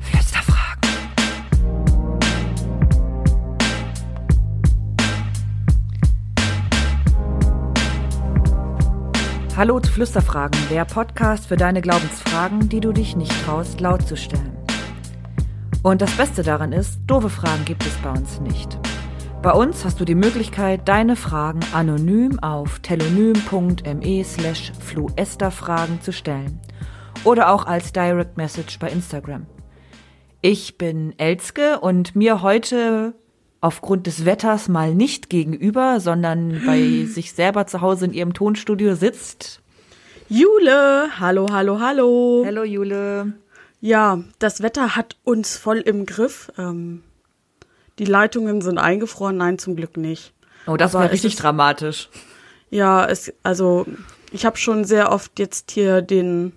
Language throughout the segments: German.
Flüsterfragen. Hallo zu Flüsterfragen, der Podcast für deine Glaubensfragen, die du dich nicht traust, laut zu stellen. Und das Beste daran ist, doofe Fragen gibt es bei uns nicht. Bei uns hast du die Möglichkeit, deine Fragen anonym auf telonym.me slash fluesterfragen zu stellen. Oder auch als Direct Message bei Instagram. Ich bin Elske und mir heute aufgrund des Wetters mal nicht gegenüber, sondern bei sich selber zu Hause in ihrem Tonstudio sitzt. Jule, hallo, hallo, hallo. Hallo Jule. Ja, das Wetter hat uns voll im Griff. Ähm, die Leitungen sind eingefroren, nein, zum Glück nicht. Oh, das war richtig ist- dramatisch. Ja, es, also ich habe schon sehr oft jetzt hier den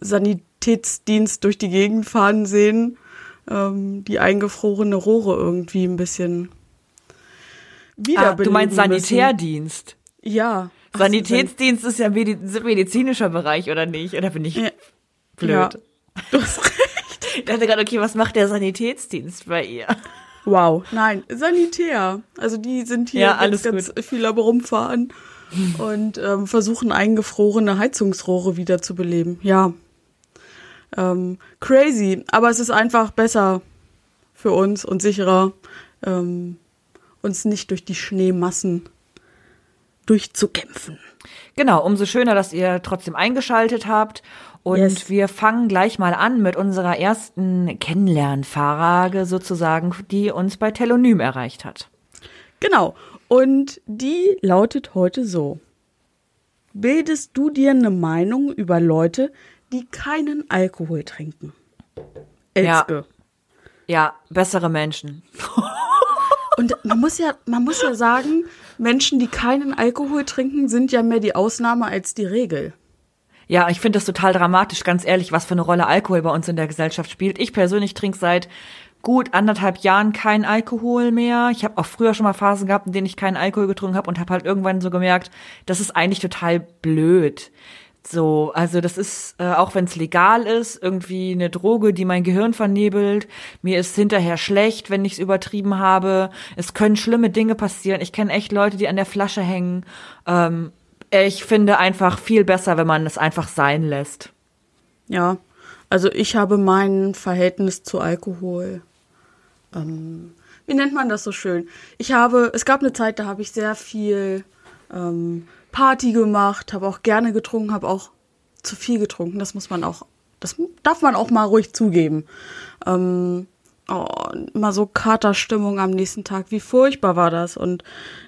Sanitätsdienst durch die Gegend fahren sehen, ähm, die eingefrorene Rohre irgendwie ein bisschen Ah, wiederbeleben du meinst müssen. Sanitärdienst. Ja. Ach, Sanitätsdienst ist ja medi medizinischer Bereich, oder nicht? Oder bin ich Ja. blöd? Ja. Du hast recht. Ich dachte gerade, okay, was macht der Sanitätsdienst bei ihr? Wow, nein, Sanitär. Also die sind hier Ja, ganz, alles ganz viel am rumfahren und ähm, versuchen eingefrorene Heizungsrohre wieder zu beleben. Ja, ähm, crazy. Aber es ist einfach besser für uns und sicherer, ähm, uns nicht durch die Schneemassen durchzukämpfen. Genau, umso schöner, dass ihr trotzdem eingeschaltet habt. Und Yes. wir fangen gleich mal an mit unserer ersten Kennenlernfrage sozusagen, die uns bei Telonym erreicht hat. Genau. Und die lautet heute so. Bildest du dir eine Meinung über Leute, die keinen Alkohol trinken? Ja. Elske. Ja, bessere Menschen. Und man muss ja, man muss ja sagen, Menschen, die keinen Alkohol trinken, sind ja mehr die Ausnahme als die Regel. Ja, ich finde das total dramatisch, ganz ehrlich, was für eine Rolle Alkohol bei uns in der Gesellschaft spielt. Ich persönlich trinke seit gut anderthalb Jahren keinen Alkohol mehr. Ich habe auch früher schon mal Phasen gehabt, in denen ich keinen Alkohol getrunken habe und habe halt irgendwann so gemerkt, das ist eigentlich total blöd. So, also das ist, äh, auch wenn es legal ist, irgendwie eine Droge, die mein Gehirn vernebelt. Mir ist hinterher schlecht, wenn ich es übertrieben habe. Es können schlimme Dinge passieren. Ich kenne echt Leute, die an der Flasche hängen. Ähm, ich finde einfach viel besser, wenn man es einfach sein lässt. Ja. Also ich habe mein Verhältnis zu Alkohol. Ähm, wie nennt man das so schön? Ich habe, es gab eine Zeit, da habe ich sehr viel ähm, Party gemacht, habe auch gerne getrunken, habe auch zu viel getrunken. Das muss man auch, das darf man auch mal ruhig zugeben. Ähm, oh, immer so Katerstimmung am nächsten Tag. Wie furchtbar war das? Und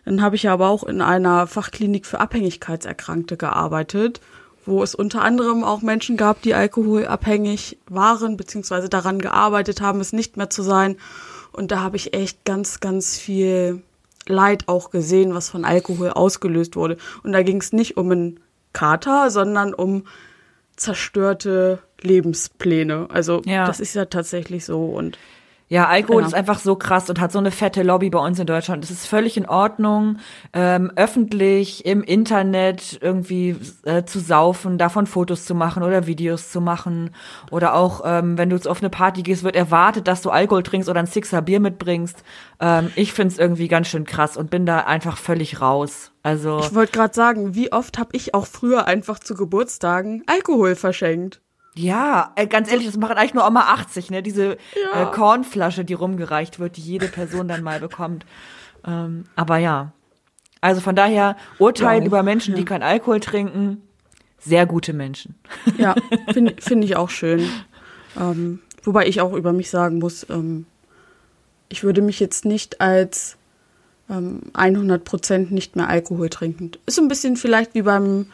dann habe ich aber auch in einer Fachklinik für Abhängigkeitserkrankte gearbeitet, wo es unter anderem auch Menschen gab, die alkoholabhängig waren, beziehungsweise daran gearbeitet haben, es nicht mehr zu sein. Und da habe ich echt ganz, ganz viel Leid auch gesehen, was von Alkohol ausgelöst wurde. Und da ging es nicht um einen Kater, sondern um zerstörte Lebenspläne. Also Ja. das ist ja tatsächlich so. Und Ja, Alkohol Ja. ist einfach so krass und hat so eine fette Lobby bei uns in Deutschland. Es ist völlig in Ordnung, ähm, öffentlich im Internet irgendwie äh, zu saufen, davon Fotos zu machen oder Videos zu machen. Oder auch, ähm, wenn du jetzt auf eine Party gehst, wird erwartet, dass du Alkohol trinkst oder ein Sixer Bier mitbringst. Ähm, ich find's irgendwie ganz schön krass und bin da einfach völlig raus. Also ich wollte gerade sagen, wie oft habe ich auch früher einfach zu Geburtstagen Alkohol verschenkt? Ja, äh, ganz ehrlich, das machen eigentlich nur Oma 80, ne? Diese Ja. äh, Kornflasche, die rumgereicht wird, die jede Person dann mal bekommt. Ähm, aber ja. Also von daher, Urteil Wow. über Menschen, die keinen Alkohol trinken, sehr gute Menschen. Ja, finde find ich auch schön. Ähm, wobei ich auch über mich sagen muss, ähm, ich würde mich jetzt nicht als ähm, 100% nicht mehr Alkohol trinkend. Ist so ein bisschen vielleicht wie beim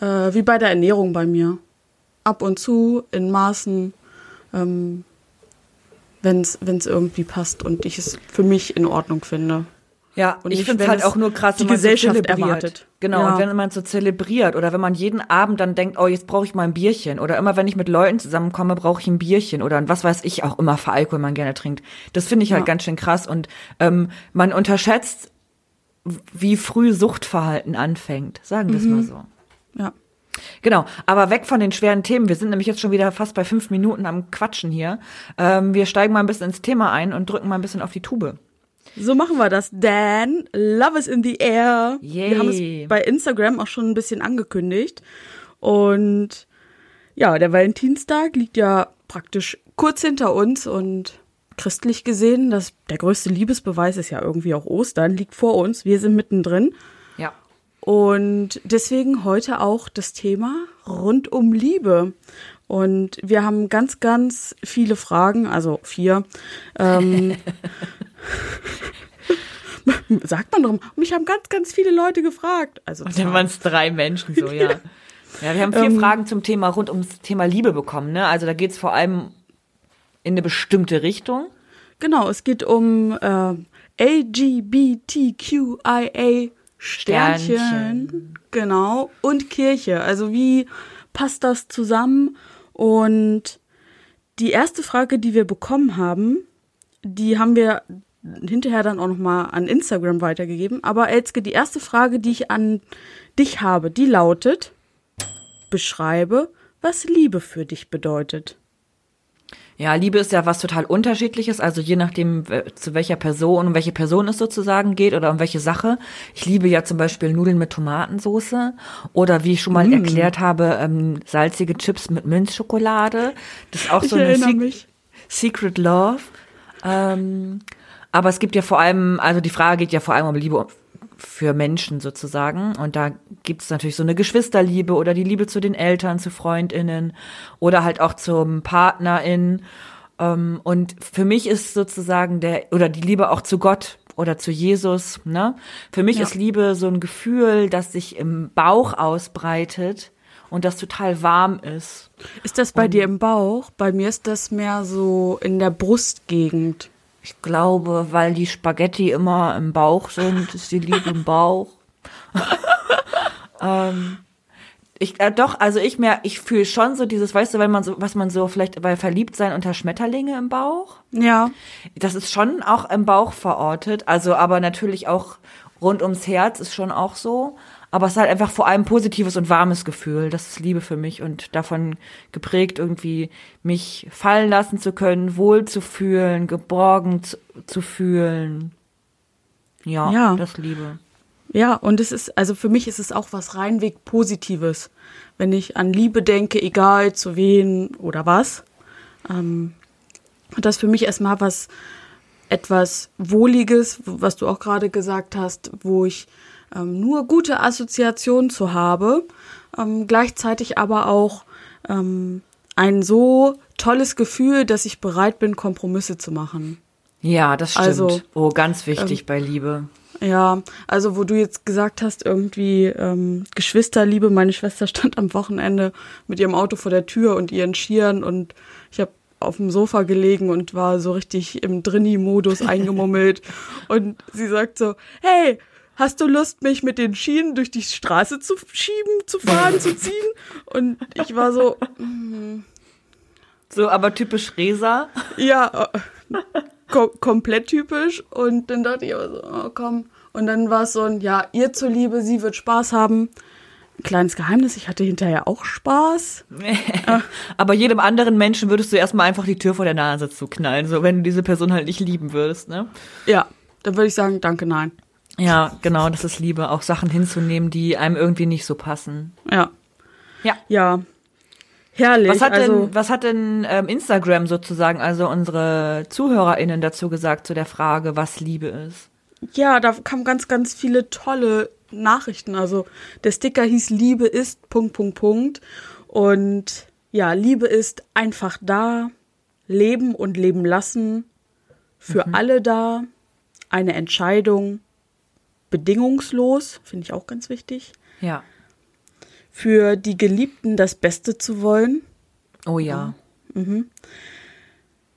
äh, wie bei der Ernährung bei mir. Ab und zu in Maßen, ähm, wenn es irgendwie passt und ich es für mich in Ordnung finde. Ja, Und ich finde halt es auch nur krass, die wenn man Gesellschaft so zelebriert. erwartet. Genau, Ja. und wenn man so zelebriert oder wenn man jeden Abend dann denkt, oh, jetzt brauche ich mal ein Bierchen oder immer wenn ich mit Leuten zusammenkomme, brauche ich ein Bierchen oder was weiß ich auch immer für Alkohol man gerne trinkt. Das finde ich halt Ja. ganz schön krass und ähm, man unterschätzt, wie früh Suchtverhalten anfängt. Sagen wir es Mhm. mal so. Ja. Genau, aber weg von den schweren Themen. Wir sind nämlich jetzt schon wieder fast bei fünf Minuten am Quatschen hier. Ähm, wir steigen mal ein bisschen ins Thema ein und drücken mal ein bisschen auf die Tube. So machen wir das. Dan, Love is in the air. Yay. Wir haben es bei Instagram auch schon ein bisschen angekündigt. Und ja, der Valentinstag liegt ja praktisch kurz hinter uns und christlich gesehen, das, der größte Liebesbeweis ist ja irgendwie auch Ostern, liegt vor uns. Wir sind mittendrin. Und deswegen heute auch das Thema rund um Liebe. Und wir haben ganz, ganz viele Fragen, also vier. Ähm, sagt man drum. Mich haben ganz, ganz viele Leute gefragt. Also Und dann waren es drei Menschen so, ja. Ja, wir haben vier Ähm. Fragen zum Thema rund ums Thema Liebe bekommen, ne? Also da geht's vor allem in eine bestimmte Richtung. Genau, es geht um äh, LGBTQIA Sternchen. Sternchen. Genau. Und Kirche. Also wie passt das zusammen? Und die erste Frage, die wir bekommen haben, die haben wir hinterher dann auch nochmal an Instagram weitergegeben. Aber Elske, die erste Frage, die ich an dich habe, die lautet, beschreibe, was Liebe für dich bedeutet. Ja, Liebe ist ja was total unterschiedliches, also je nachdem, zu welcher Person, um welche Person es sozusagen geht oder um welche Sache. Ich liebe ja zum Beispiel Nudeln mit Tomatensoße oder wie ich schon mal Mm. erklärt habe, ähm, salzige Chips mit Minzschokolade. Das ist auch Ich so eine mich. Secret Love. Ähm, aber es gibt ja vor allem, also die Frage geht ja vor allem um Liebe für Menschen sozusagen. Und da gibt es natürlich so eine Geschwisterliebe oder die Liebe zu den Eltern, zu FreundInnen oder halt auch zum PartnerIn. Ähm, und für mich ist sozusagen der, oder die Liebe auch zu Gott oder zu Jesus, ne? Für mich Ja. ist Liebe so ein Gefühl, das sich im Bauch ausbreitet und das total warm ist. Ist das bei dir im Bauch? Bei mir ist das mehr so in der Brustgegend. Ich glaube, weil die Spaghetti immer im Bauch sind, ist die Liebe im Bauch. ähm, ich, äh, doch, also ich mehr, ich fühle schon so dieses, weißt du, wenn man so, was man so vielleicht bei Verliebtsein unter Schmetterlinge im Bauch, Ja. das ist schon auch im Bauch verortet, also aber natürlich auch rund ums Herz ist schon auch so. Aber es ist halt einfach vor allem positives und warmes Gefühl. Das ist Liebe für mich und davon geprägt, irgendwie mich fallen lassen zu können, wohl zu fühlen, geborgen zu, zu fühlen. Ja, Ja. das Liebe. Ja, und es ist, also für mich ist es auch was reinweg Positives. Wenn ich an Liebe denke, egal zu wen oder was, ähm, das für mich erstmal was, etwas Wohliges, was du auch gerade gesagt hast, wo ich ähm, nur gute Assoziationen zu habe, ähm, gleichzeitig aber auch ähm, ein so tolles Gefühl, dass ich bereit bin, Kompromisse zu machen. Ja, das stimmt. Also, oh, ganz wichtig bei Liebe. Ja, also wo du jetzt gesagt hast, irgendwie ähm, Geschwisterliebe, meine Schwester stand am Wochenende mit ihrem Auto vor der Tür und ihren Skiern und ich habe auf dem Sofa gelegen und war so richtig im Drinni-Modus eingemummelt und sie sagt so, hey, hast du Lust, mich mit den Schienen durch die Straße zu schieben, zu fahren, zu ziehen? Und ich war so, So, aber typisch Resa. ja, kom komplett typisch. Und dann dachte ich aber so, oh, komm. Und dann war es so ein, ja, ihr zuliebe, sie wird Spaß haben. Ein kleines Geheimnis, ich hatte hinterher auch Spaß. aber jedem anderen Menschen würdest du erstmal einfach die Tür vor der Nase zuknallen, so wenn du diese Person halt nicht lieben würdest, ne? Ja, dann würde ich sagen, danke, nein. Ja, genau, das ist Liebe, auch Sachen hinzunehmen, die einem irgendwie nicht so passen. Ja, Ja. ja. Herrlich. Was hat also, denn, was hat denn ähm, Instagram sozusagen, also unsere ZuhörerInnen dazu gesagt zu der Frage, was Liebe ist? Ja, da kamen ganz, ganz viele tolle Nachrichten. Also der Sticker hieß Liebe ist Punkt, Punkt, Punkt. Und ja, Liebe ist einfach da, leben und leben lassen, für alle da, eine Entscheidung, bedingungslos, finde ich auch ganz wichtig, Ja. Für die Geliebten das Beste zu wollen, Oh ja.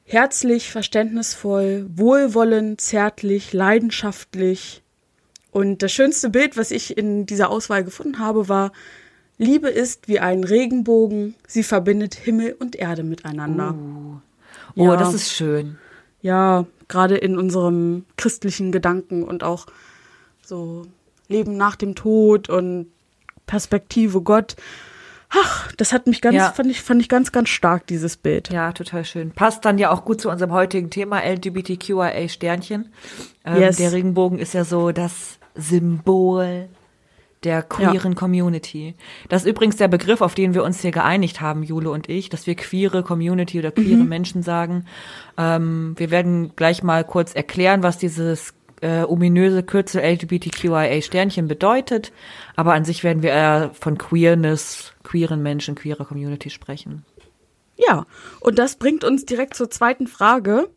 herzlich, verständnisvoll, wohlwollend, zärtlich, leidenschaftlich. Und das schönste Bild, was ich in dieser Auswahl gefunden habe, war, Liebe ist wie ein Regenbogen, sie verbindet Himmel und Erde miteinander. Oh, Ja. das ist schön. Ja, gerade in unserem christlichen Gedanken und auch so Leben nach dem Tod und Perspektive Gott Ach, das hat mich ganz, Ja. fand ich, fand ich ganz, ganz stark, dieses Bild. Ja, total schön. Passt dann ja auch gut zu unserem heutigen Thema LGBTQIA Sternchen. Ähm, Yes. Der Regenbogen ist ja so das Symbol der queeren Community. Das ist übrigens der Begriff, auf den wir uns hier geeinigt haben, Jule und ich, dass wir queere Community oder queere Menschen sagen. Ähm, wir werden gleich mal kurz erklären, was dieses äh, ominöse Kürzel LGBTQIA Sternchen bedeutet. Aber an sich werden wir eher von Queerness, queeren Menschen, queerer Community sprechen. Ja, und das bringt uns direkt zur zweiten Frage.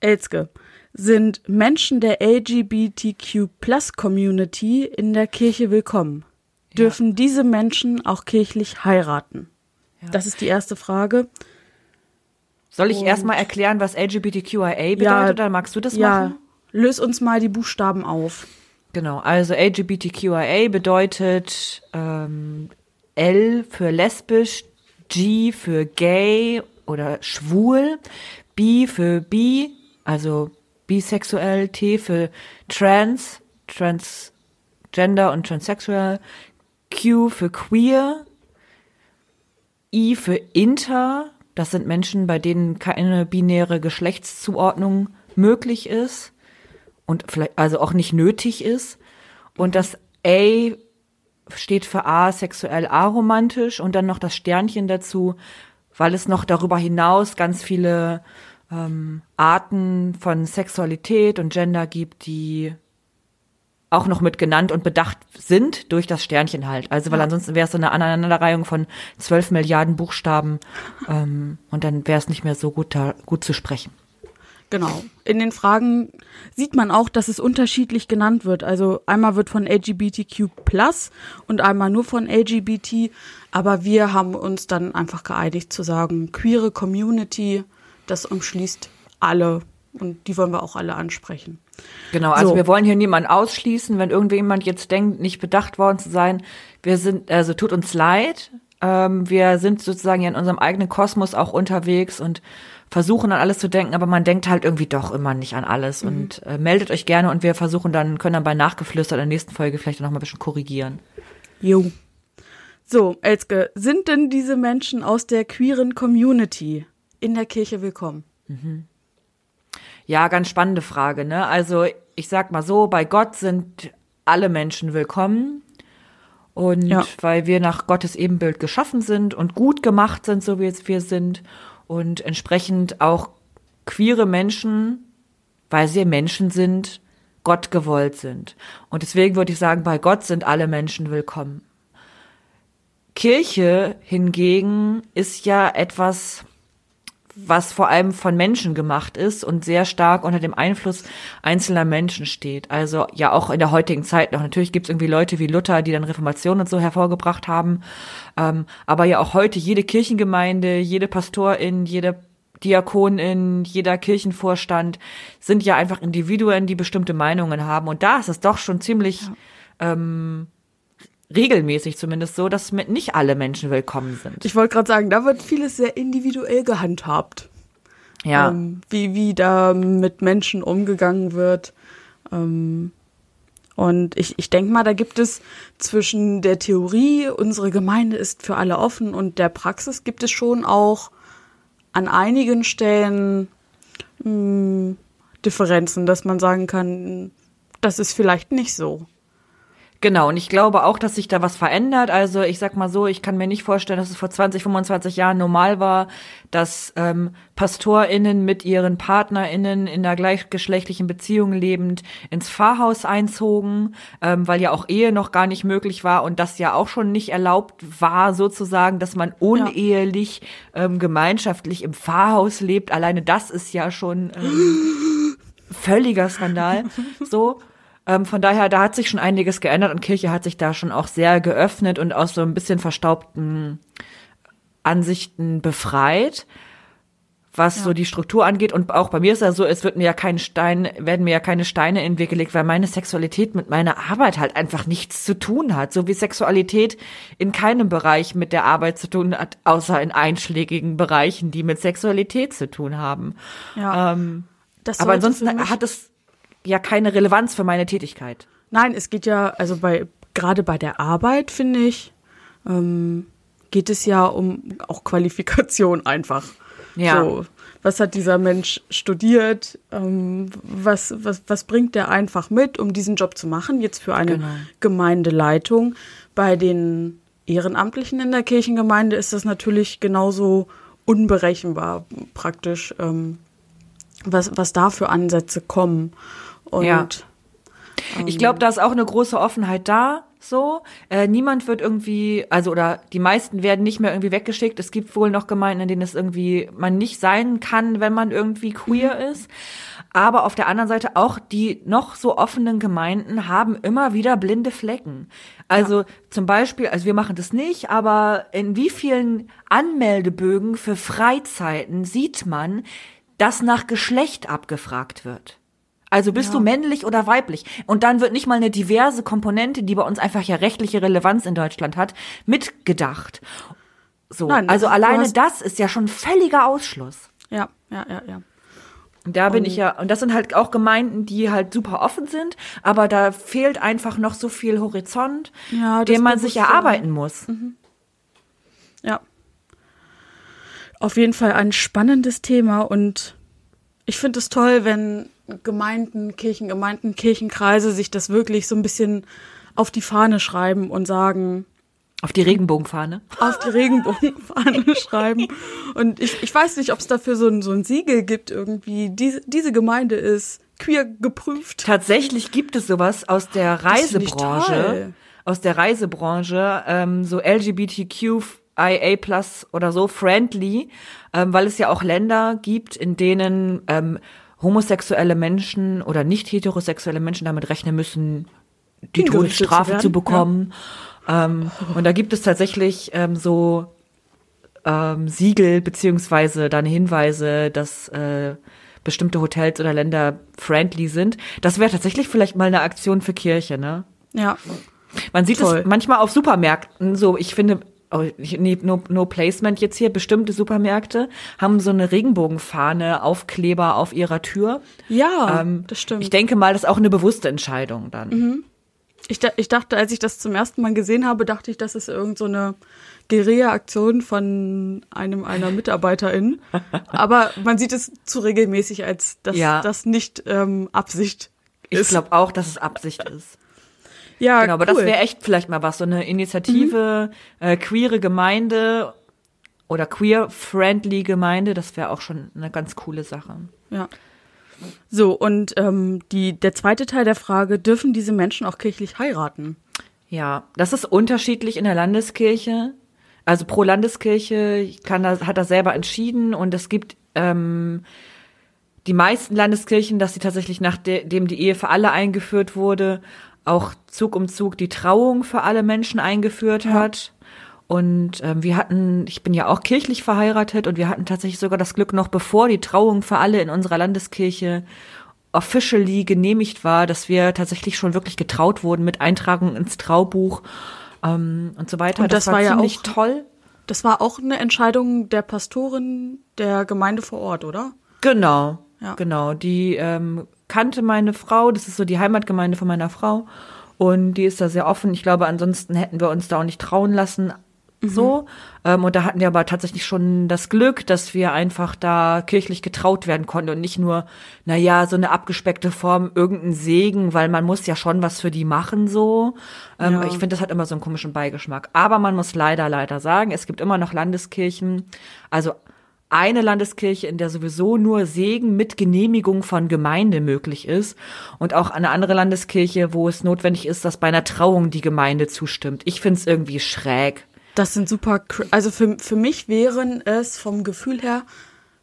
Elske, sind Menschen der LGBTQ-Plus-Community in der Kirche willkommen? Dürfen diese Menschen auch kirchlich heiraten? Das ist die erste Frage. Soll ich erstmal erklären, was LGBTQIA bedeutet, Ja, oder magst du das ja, machen? Löse uns mal die Buchstaben auf. Genau, also LGBTQIA bedeutet ähm, L für lesbisch, G für gay oder schwul, B für bi, also bisexuell, T für trans, transgender und transsexual, Q für queer, I für inter, das sind Menschen, bei denen keine binäre Geschlechtszuordnung möglich ist und vielleicht also auch nicht nötig ist. Und das A steht für asexuell aromantisch und dann noch das Sternchen dazu, weil es noch darüber hinaus ganz viele ähm, Arten von Sexualität und Gender gibt, die auch noch mit genannt und bedacht sind durch das Sternchen halt. Also weil ansonsten wäre es so eine Aneinanderreihung von zwölf Milliarden Buchstaben ähm, und dann wäre es nicht mehr so gut, da, gut zu sprechen. Genau. In den Fragen sieht man auch, dass es unterschiedlich genannt wird. Also einmal wird von LGBTQ und einmal nur von LGBT. Aber wir haben uns dann einfach geeinigt zu sagen, queere Community, das umschließt alle. Und die wollen wir auch alle ansprechen. Genau, also So. wir wollen hier niemanden ausschließen, wenn irgendjemand jetzt denkt, nicht bedacht worden zu sein. Wir sind, also tut uns leid. Ähm, wir sind sozusagen ja in unserem eigenen Kosmos auch unterwegs und versuchen an alles zu denken, aber man denkt halt irgendwie doch immer nicht an alles und äh, meldet euch gerne und wir versuchen dann, können dann bei Nachgeflüster in der nächsten Folge vielleicht noch mal ein bisschen korrigieren. Jo. So, Elske, sind denn diese Menschen aus der queeren Community in der Kirche willkommen? Ja, ganz spannende Frage, ne? Also, ich sag mal so, bei Gott sind alle Menschen willkommen. Und Ja. weil wir nach Gottes Ebenbild geschaffen sind und gut gemacht sind, so wie jetzt wir sind. Und entsprechend auch queere Menschen, weil sie Menschen sind, Gott gewollt sind. Und deswegen würde ich sagen, bei Gott sind alle Menschen willkommen. Kirche hingegen ist ja etwas, was vor allem von Menschen gemacht ist und sehr stark unter dem Einfluss einzelner Menschen steht. Also ja auch in der heutigen Zeit noch. Natürlich gibt es irgendwie Leute wie Luther, die dann Reformation und so hervorgebracht haben. Ähm, aber ja auch heute jede Kirchengemeinde, jede Pastorin, jede Diakonin, jeder Kirchenvorstand sind ja einfach Individuen, die bestimmte Meinungen haben. Und da ist es doch schon ziemlich ähm, regelmäßig zumindest so, dass nicht alle Menschen willkommen sind. Ich wollte gerade sagen, da wird vieles sehr individuell gehandhabt. Ja. ähm, wie, wie da mit Menschen umgegangen wird. Ähm, und ich, ich denke mal, da gibt es zwischen der Theorie, unsere Gemeinde ist für alle offen, und der Praxis gibt es schon auch an einigen Stellen mh, Differenzen, dass man sagen kann, das ist vielleicht nicht so. Genau, und ich glaube auch, dass sich da was verändert. Also ich sag mal so, ich kann mir nicht vorstellen, dass es vor 20, 25 Jahren normal war, dass ähm, PastorInnen mit ihren PartnerInnen in einer gleichgeschlechtlichen Beziehung lebend ins Pfarrhaus einzogen, ähm, weil ja auch Ehe noch gar nicht möglich war und das ja auch schon nicht erlaubt war, sozusagen, dass man unehelich ähm, gemeinschaftlich im Pfarrhaus lebt. Alleine das ist ja schon ähm, völliger Skandal. So. Ähm, von daher, da hat sich schon einiges geändert und Kirche hat sich da schon auch sehr geöffnet und aus so ein bisschen verstaubten Ansichten befreit, was so die Struktur angeht. Und auch bei mir ist ja so, es wird mir ja kein Stein, werden mir ja keine Steine in den Weg gelegt, weil meine Sexualität mit meiner Arbeit halt einfach nichts zu tun hat. So wie Sexualität in keinem Bereich mit der Arbeit zu tun hat, außer in einschlägigen Bereichen, die mit Sexualität zu tun haben. Ja. Ähm, Das aber ansonsten hat es ja keine Relevanz für meine Tätigkeit. Nein, es geht ja, also bei, gerade bei der Arbeit, finde ich, ähm, geht es ja um auch Qualifikation einfach. Ja. So, was hat dieser Mensch studiert? Ähm, was, was, was bringt der einfach mit, um diesen Job zu machen? Jetzt für eine Genau. Gemeindeleitung. Bei den Ehrenamtlichen in der Kirchengemeinde ist das natürlich genauso unberechenbar praktisch, ähm, was, was da für Ansätze kommen. Und Ja. Ich glaube, da ist auch eine große Offenheit da. So, äh, niemand wird irgendwie, also oder die meisten werden nicht mehr irgendwie weggeschickt. Es gibt wohl noch Gemeinden, in denen es irgendwie man nicht sein kann, wenn man irgendwie queer ist. Aber auf der anderen Seite auch die noch so offenen Gemeinden haben immer wieder blinde Flecken. Also zum Beispiel, also wir machen das nicht, aber in wie vielen Anmeldebögen für Freizeiten sieht man, dass nach Geschlecht abgefragt wird? Also bist du männlich oder weiblich? Und dann wird nicht mal eine diverse Komponente, die bei uns einfach ja rechtliche Relevanz in Deutschland hat, mitgedacht. So, Nein, also alleine das ist ja schon völliger Ausschluss. Ja, ja, ja, ja. Und da bin ich ja, und das sind halt auch Gemeinden, die halt super offen sind, aber da fehlt einfach noch so viel Horizont, Ja, den man sich erarbeiten muss. Ja. Auf jeden Fall ein spannendes Thema und ich finde es toll, wenn Gemeinden, Kirchengemeinden, Kirchenkreise sich das wirklich so ein bisschen auf die Fahne schreiben und sagen, Auf die Regenbogenfahne. auf die Regenbogenfahne schreiben. Und ich, ich weiß nicht, ob es dafür so ein, so ein Siegel gibt irgendwie. Diese, diese Gemeinde ist queer geprüft. Tatsächlich gibt es sowas aus der Reisebranche, aus der Reisebranche, ähm, so LGBTQIA plus oder so friendly, ähm, weil es ja auch Länder gibt, in denen ähm, homosexuelle Menschen oder nicht heterosexuelle Menschen damit rechnen müssen, die Hingerichtet Todesstrafe zu zu bekommen. Ähm, und da gibt es tatsächlich ähm, so ähm, Siegel beziehungsweise dann Hinweise, dass äh, bestimmte Hotels oder Länder friendly sind. Das wäre tatsächlich vielleicht mal eine Aktion für Kirche, ne? Ja. Man sieht es manchmal auf Supermärkten, so ich finde, oh, ich- no, no placement jetzt hier, bestimmte Supermärkte haben so eine Regenbogenfahne, Aufkleber auf ihrer Tür. Ja, Ähm, das stimmt. Ich denke mal, das ist auch eine bewusste Entscheidung dann. Ich, da- ich dachte, als ich das zum ersten Mal gesehen habe, dachte ich, das ist irgend so eine Guerilla-Aktion von einem einer Mitarbeiterin. Aber man sieht es zu regelmäßig, als dass Ja. das nicht ähm, Absicht Ich ist. glaube auch, dass es Absicht ist. Ja, Genau, aber cool. Mhm. das wäre echt vielleicht mal was, so eine Initiative, äh, queere Gemeinde oder queer-friendly Gemeinde, das wäre auch schon eine ganz coole Sache. Ja. So, und ähm, die, der zweite Teil der Frage, dürfen diese Menschen auch kirchlich heiraten? Ja, das ist unterschiedlich in der Landeskirche. Also pro Landeskirche kann das, hat er selber entschieden und es gibt ähm, die meisten Landeskirchen, dass sie tatsächlich nachdem die Ehe für alle eingeführt wurde, auch Zug um Zug die Trauung für alle Menschen eingeführt hat. Und ähm, wir hatten, ich bin ja auch kirchlich verheiratet und wir hatten tatsächlich sogar das Glück, noch bevor die Trauung für alle in unserer Landeskirche officially genehmigt war, dass wir tatsächlich schon wirklich getraut wurden mit Eintragung ins Traubuch ähm, und so weiter. Und das war ja ziemlich auch- toll. Das war auch eine Entscheidung der Pastorin der Gemeinde vor Ort, oder? Genau, Ja. genau. Die ähm, kannte meine Frau, das ist so die Heimatgemeinde von meiner Frau. Und die ist da sehr offen. Ich glaube, ansonsten hätten wir uns da auch nicht trauen lassen. So. Ähm, und da hatten wir aber tatsächlich schon das Glück, dass wir einfach da kirchlich getraut werden konnten und nicht nur, na ja, so eine abgespeckte Form, irgendein Segen, weil man muss ja schon was für die machen, so. Ähm, Ja. Ich finde, das hat immer so einen komischen Beigeschmack. Aber man muss leider, leider sagen, es gibt immer noch Landeskirchen, also eine Landeskirche, in der sowieso nur Segen mit Genehmigung von Gemeinde möglich ist und auch eine andere Landeskirche, wo es notwendig ist, dass bei einer Trauung die Gemeinde zustimmt. Ich finde es irgendwie schräg. Das sind super, also für, für mich wären es vom Gefühl her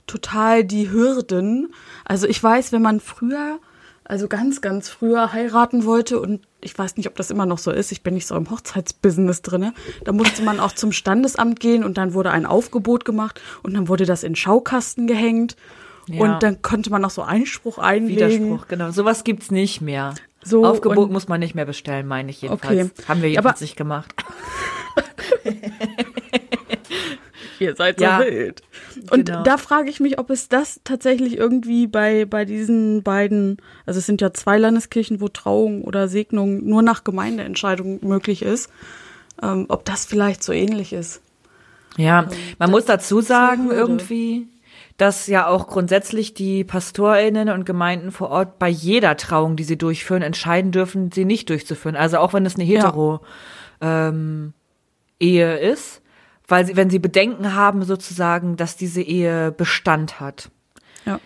total die Hürden. Also ich weiß, wenn man früher, also ganz, ganz früher heiraten wollte und ich weiß nicht, ob das immer noch so ist, ich bin nicht so im Hochzeitsbusiness drinne, da musste man auch zum Standesamt gehen und dann wurde ein Aufgebot gemacht und dann wurde das in Schaukasten gehängt Ja. und dann konnte man noch so Einspruch einlegen. Widerspruch, genau. Sowas gibt's nicht mehr. So, Aufgebot muss man nicht mehr bestellen, meine ich jedenfalls. Okay. Haben wir jedenfalls nicht gemacht. Ihr seid Ja. so wild. Und Genau. da frage ich mich, ob es das tatsächlich irgendwie bei, bei diesen beiden, also es sind ja zwei Landeskirchen, wo Trauung oder Segnung nur nach Gemeindeentscheidung möglich ist, ähm, ob das vielleicht so ähnlich ist. Ja, man muss dazu sagen, irgendwie, dass ja auch grundsätzlich die PastorInnen und Gemeinden vor Ort bei jeder Trauung, die sie durchführen, entscheiden dürfen, sie nicht durchzuführen. Also auch wenn es eine hetero ähm, Ehe ist, weil sie, wenn sie Bedenken haben sozusagen, dass diese Ehe Bestand hat. Ja.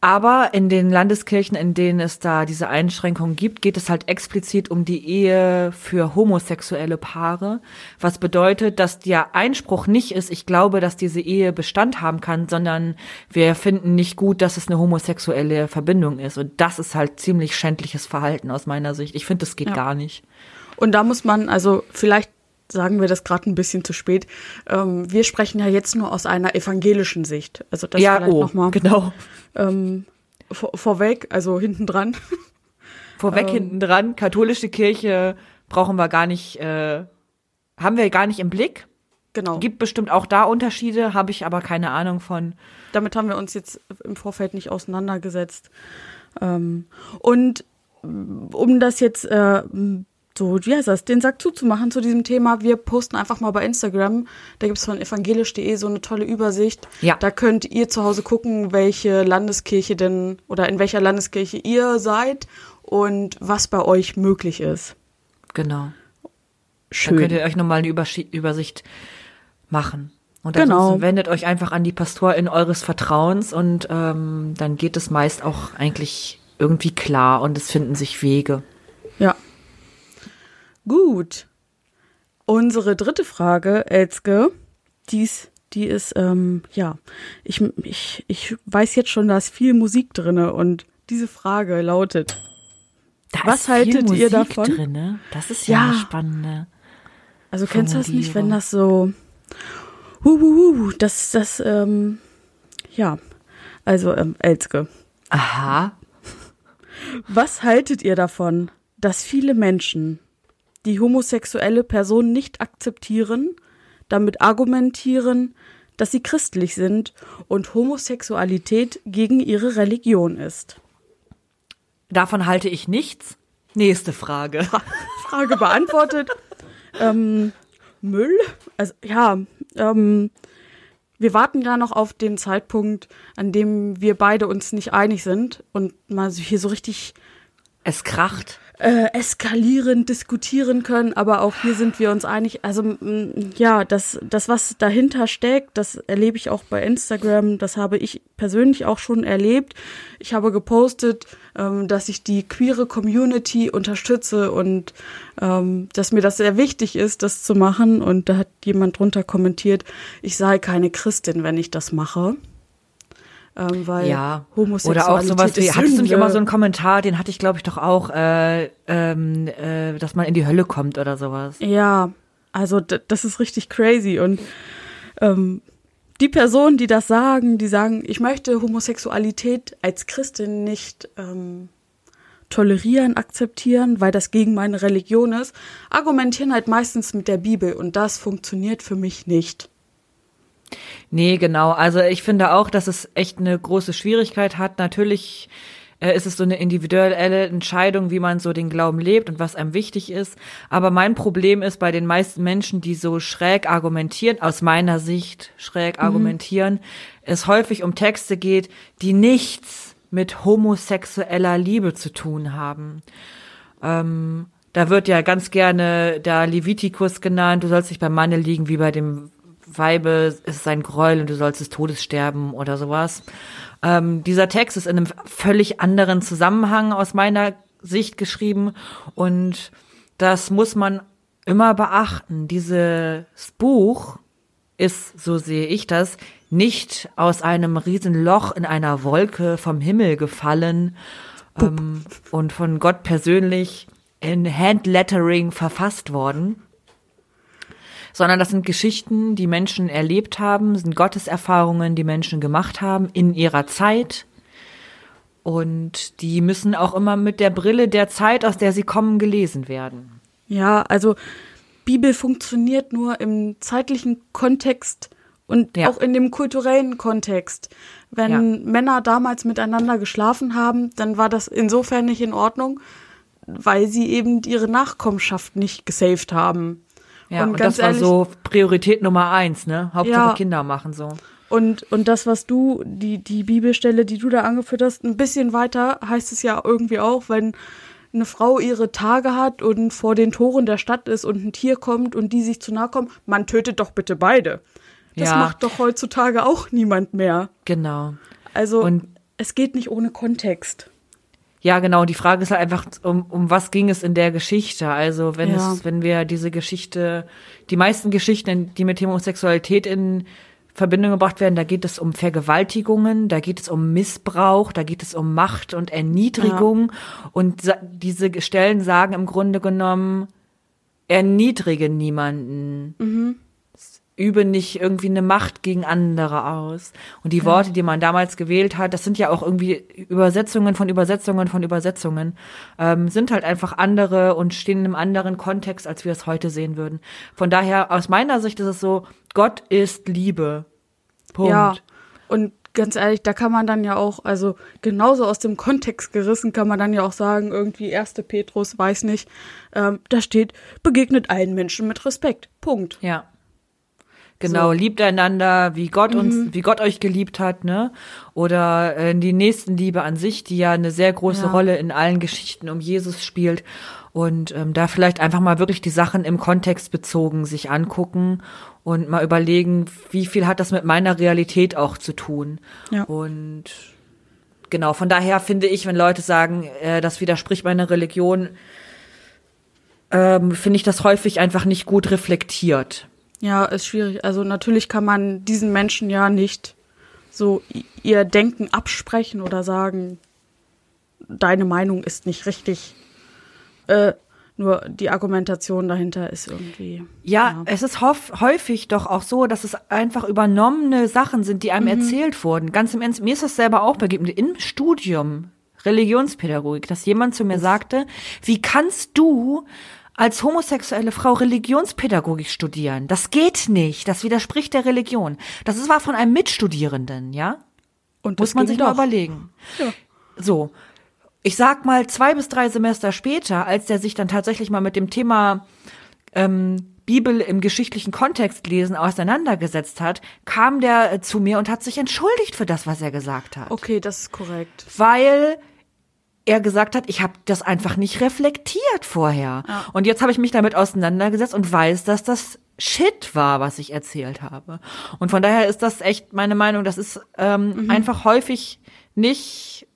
Aber in den Landeskirchen, in denen es da diese Einschränkungen gibt, geht es halt explizit um die Ehe für homosexuelle Paare, was bedeutet, dass der Einspruch nicht ist, ich glaube, dass diese Ehe Bestand haben kann, sondern wir finden nicht gut, dass es eine homosexuelle Verbindung ist. Und das ist halt ziemlich schändliches Verhalten aus meiner Sicht. Ich finde, das geht Ja. gar nicht. Und da muss man, also vielleicht sagen wir das gerade ein bisschen zu spät. Ähm, wir sprechen ja jetzt nur aus einer evangelischen Sicht. Also das ja, vielleicht oh, noch mal genau. ähm, vor, vorweg, also hinten dran. Vorweg Ähm. hinten dran, katholische Kirche brauchen wir gar nicht, äh, haben wir gar nicht im Blick. genau. Gibt bestimmt auch da Unterschiede, habe ich aber keine Ahnung von. Damit haben wir uns jetzt im Vorfeld nicht auseinandergesetzt. Ähm, und mm, um das jetzt äh, so, wie heißt das, den Sack zuzumachen zu diesem Thema, wir posten einfach mal bei Instagram, da gibt's von evangelisch.de so eine tolle Übersicht. Ja. Da könnt ihr zu Hause gucken, welche Landeskirche denn oder in welcher Landeskirche ihr seid und was bei euch möglich ist. Genau. Schön. Dann könnt ihr euch nochmal eine Übersicht machen. Und Genau. wendet euch einfach an die Pastorin eures Vertrauens und ähm, dann geht es meist auch eigentlich irgendwie klar und es finden sich Wege. Gut. Unsere dritte Frage, Elske, dies, die ist, ähm, ja, ich, ich, ich weiß jetzt schon, da ist viel Musik drinne und diese Frage lautet, Da Was haltet ihr davon? Drin, ne? Das ist ja, Ja. eine spannende. also kennst du das nicht, wenn das so, hu, hu, hu, das, das, ähm, ja, also, ähm, Elske, Aha. was haltet ihr davon, dass viele Menschen die homosexuelle Person nicht akzeptieren, damit argumentieren, dass sie christlich sind und Homosexualität gegen ihre Religion ist? Davon halte ich nichts. Nächste Frage. Frage beantwortet. ähm, Müll? Also ja, ähm, wir warten ja noch auf den Zeitpunkt, an dem wir beide uns nicht einig sind und mal hier so richtig Es kracht. Äh, eskalierend diskutieren können, aber auch hier sind wir uns einig. Also ja, das, das, was dahinter steckt, das erlebe ich auch bei Instagram, das habe ich persönlich auch schon erlebt. Ich habe gepostet, ähm, dass ich die queere Community unterstütze und ähm, dass mir das sehr wichtig ist, das zu machen. Und da hat jemand drunter kommentiert, ich sei keine Christin, wenn ich das mache. Ähm, weil Ja. Homosexualität Oder auch sowas wie, hattest du nicht immer so einen Kommentar, den hatte ich glaube ich doch auch, äh, ähm, äh, dass man in die Hölle kommt oder sowas. Ja, also das ist richtig crazy und ähm, die Personen, die das sagen, die sagen, ich möchte Homosexualität als Christin nicht ähm, tolerieren, akzeptieren, weil das gegen meine Religion ist, argumentieren halt meistens mit der Bibel und das funktioniert für mich nicht. Nee, genau. Also ich finde auch, dass es echt eine große Schwierigkeit hat. Natürlich äh, ist es so eine individuelle Entscheidung, wie man so den Glauben lebt und was einem wichtig ist. Aber mein Problem ist bei den meisten Menschen, die so schräg argumentieren, aus meiner Sicht schräg argumentieren, es häufig um Texte geht, die nichts mit homosexueller Liebe zu tun haben. Ähm, da wird ja ganz gerne der Levitikus genannt, du sollst nicht beim Manne liegen wie bei dem Weibe, ist ein Gräuel und du sollst des Todes sterben oder sowas. Ähm, dieser Text ist in einem völlig anderen Zusammenhang aus meiner Sicht geschrieben und das muss man immer beachten. Dieses Buch ist, so sehe ich das, nicht aus einem riesen Loch in einer Wolke vom Himmel gefallen ähm, und von Gott persönlich in Handlettering verfasst worden, sondern das sind Geschichten, die Menschen erlebt haben, sind Gotteserfahrungen, die Menschen gemacht haben in ihrer Zeit. Und die müssen auch immer mit der Brille der Zeit, aus der sie kommen, gelesen werden. Ja, also Bibel funktioniert nur im zeitlichen Kontext und Ja. auch in dem kulturellen Kontext. Wenn Ja. Männer damals miteinander geschlafen haben, dann war das insofern nicht in Ordnung, weil sie eben ihre Nachkommenschaft nicht gesaved haben. Ja, und und, das war ehrlich- so Priorität Nummer eins, ne? Hauptsache Ja. Kinder machen so. Und, und das, was du, die, die Bibelstelle, die du da angeführt hast, ein bisschen weiter heißt es ja irgendwie auch, wenn eine Frau ihre Tage hat und vor den Toren der Stadt ist und ein Tier kommt und die sich zu nahe kommen, man tötet doch bitte beide. Das Ja. macht doch heutzutage auch niemand mehr. Genau. Also Und- es geht nicht ohne Kontext. Ja, genau. Die Frage ist halt einfach, um, um was ging es in der Geschichte? Also, wenn Ja. es, wenn wir diese Geschichte, die meisten Geschichten, die mit Homosexualität in Verbindung gebracht werden, da geht es um Vergewaltigungen, da geht es um Missbrauch, da geht es um Macht und Erniedrigung. Und sa- diese Stellen sagen im Grunde genommen, erniedrige niemanden. Übe nicht irgendwie eine Macht gegen andere aus. Und die Worte, die man damals gewählt hat, das sind ja auch irgendwie Übersetzungen von Übersetzungen von Übersetzungen, ähm, sind halt einfach andere und stehen in einem anderen Kontext, als wir es heute sehen würden. Von daher, aus meiner Sicht ist es so, Gott ist Liebe. Punkt. Ja. Und ganz ehrlich, da kann man dann ja auch, also genauso aus dem Kontext gerissen, kann man dann ja auch sagen, irgendwie 1. Petrus, weiß nicht, ähm, da steht, begegnet allen Menschen mit Respekt. Punkt. Ja. Genau, liebt einander, wie Gott uns, wie Gott euch geliebt hat, ne? Oder äh, die Nächstenliebe an sich, die ja eine sehr große Ja. Rolle in allen Geschichten um Jesus spielt. Und ähm, da vielleicht einfach mal wirklich die Sachen im Kontext bezogen sich angucken und mal überlegen, wie viel hat das mit meiner Realität auch zu tun. Ja. Und genau, von daher finde ich, wenn Leute sagen, äh, das widerspricht meiner Religion, ähm, finde ich das häufig einfach nicht gut reflektiert. Ja, ist schwierig. Also natürlich kann man diesen Menschen ja nicht so ihr Denken absprechen oder sagen, deine Meinung ist nicht richtig. Äh, nur die Argumentation dahinter ist irgendwie. Ja, es ist häufig doch auch so, dass es einfach übernommene Sachen sind, die einem erzählt wurden. Ganz im Ernst, mir ist das selber auch begegnet. Im Studium Religionspädagogik, dass jemand zu mir sagte, wie kannst du als homosexuelle Frau Religionspädagogik studieren? Das geht nicht. Das widerspricht der Religion. Das ist, war von einem Mitstudierenden, ja? Und Muss das man ging sich mal doch. überlegen. So. Ich sag mal, zwei bis drei Semester später, als der sich dann tatsächlich mal mit dem Thema ähm, Bibel im geschichtlichen Kontext lesen auseinandergesetzt hat, kam der äh, zu mir und hat sich entschuldigt für das, was er gesagt hat. Okay, das ist korrekt. Weil er gesagt hat, ich habe das einfach nicht reflektiert vorher. Und jetzt habe ich mich damit auseinandergesetzt und weiß, dass das Shit war, was ich erzählt habe. Und von daher ist das echt meine Meinung, das ist ähm, einfach häufig nicht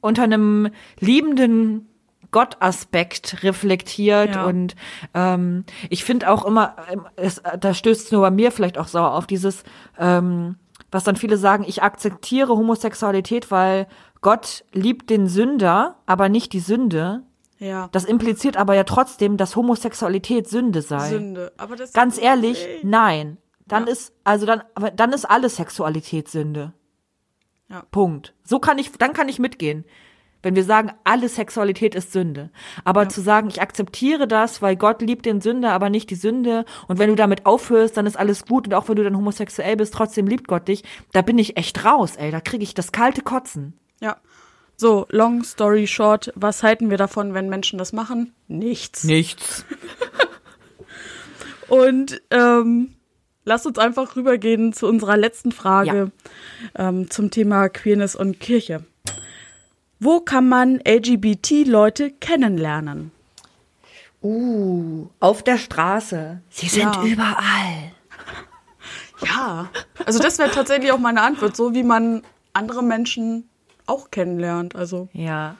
unter einem liebenden Gott-Aspekt reflektiert Ja. und ähm, ich finde auch immer, ähm, es, da stößt es nur bei mir vielleicht auch sauer auf dieses, ähm, was dann viele sagen, ich akzeptiere Homosexualität, weil Gott liebt den Sünder, aber nicht die Sünde. Ja. Das impliziert aber ja trotzdem, dass Homosexualität Sünde sei. Sünde. Aber das Ganz ehrlich, Nee. nein. Dann Ja. ist, also dann, dann ist alle Sexualität Sünde. Ja. Punkt. So kann ich, dann kann ich mitgehen. Wenn wir sagen, alle Sexualität ist Sünde. Aber zu sagen, ich akzeptiere das, weil Gott liebt den Sünder, aber nicht die Sünde. Und wenn du damit aufhörst, dann ist alles gut. Und auch wenn du dann homosexuell bist, trotzdem liebt Gott dich. Da bin ich echt raus, ey. Da kriege ich das kalte Kotzen. Ja. So, long story short, was halten wir davon, wenn Menschen das machen? Nichts. Nichts. Und ähm, lasst uns einfach rübergehen zu unserer letzten Frage ähm, zum Thema Queerness und Kirche. Wo kann man LGBT-Leute kennenlernen? Uh, auf der Straße. Sie sind Ja. überall. Ja. Also das wäre tatsächlich auch meine Antwort, so wie man andere Menschen auch kennenlernt. Also Ja.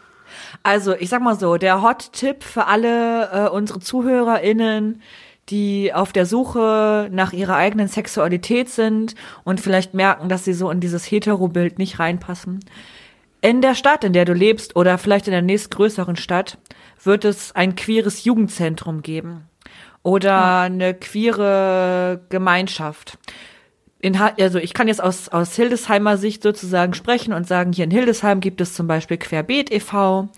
Also, ich sag mal so, der Hot-Tipp für alle äh, unsere ZuhörerInnen, die auf der Suche nach ihrer eigenen Sexualität sind und vielleicht merken, dass sie so in dieses Hetero-Bild nicht reinpassen. In der Stadt, in der du lebst oder vielleicht in der nächstgrößeren Stadt, wird es ein queeres Jugendzentrum geben oder eine queere Gemeinschaft. In, also ich kann jetzt aus, aus Hildesheimer Sicht sozusagen sprechen und sagen, hier in Hildesheim gibt es zum Beispiel Querbeet e.V.,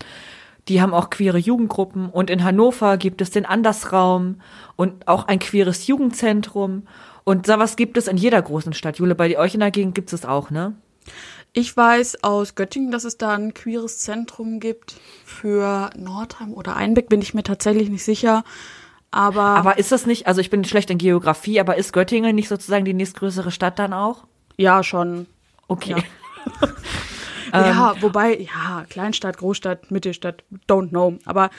die haben auch queere Jugendgruppen und in Hannover gibt es den Andersraum und auch ein queeres Jugendzentrum und sowas gibt es in jeder großen Stadt. Jule, bei euch in der Gegend gibt es es auch, ne? ich weiß aus Göttingen, dass es da ein queeres Zentrum gibt. Für Nordheim oder Einbeck bin ich mir tatsächlich nicht sicher. Aber, Aber ist das nicht, also ich bin schlecht in Geografie, aber ist Göttingen nicht sozusagen die nächstgrößere Stadt dann auch? ja, schon. Okay. Ja. ja, wobei, ja, Kleinstadt, Großstadt, Mittelstadt, don't know. Aber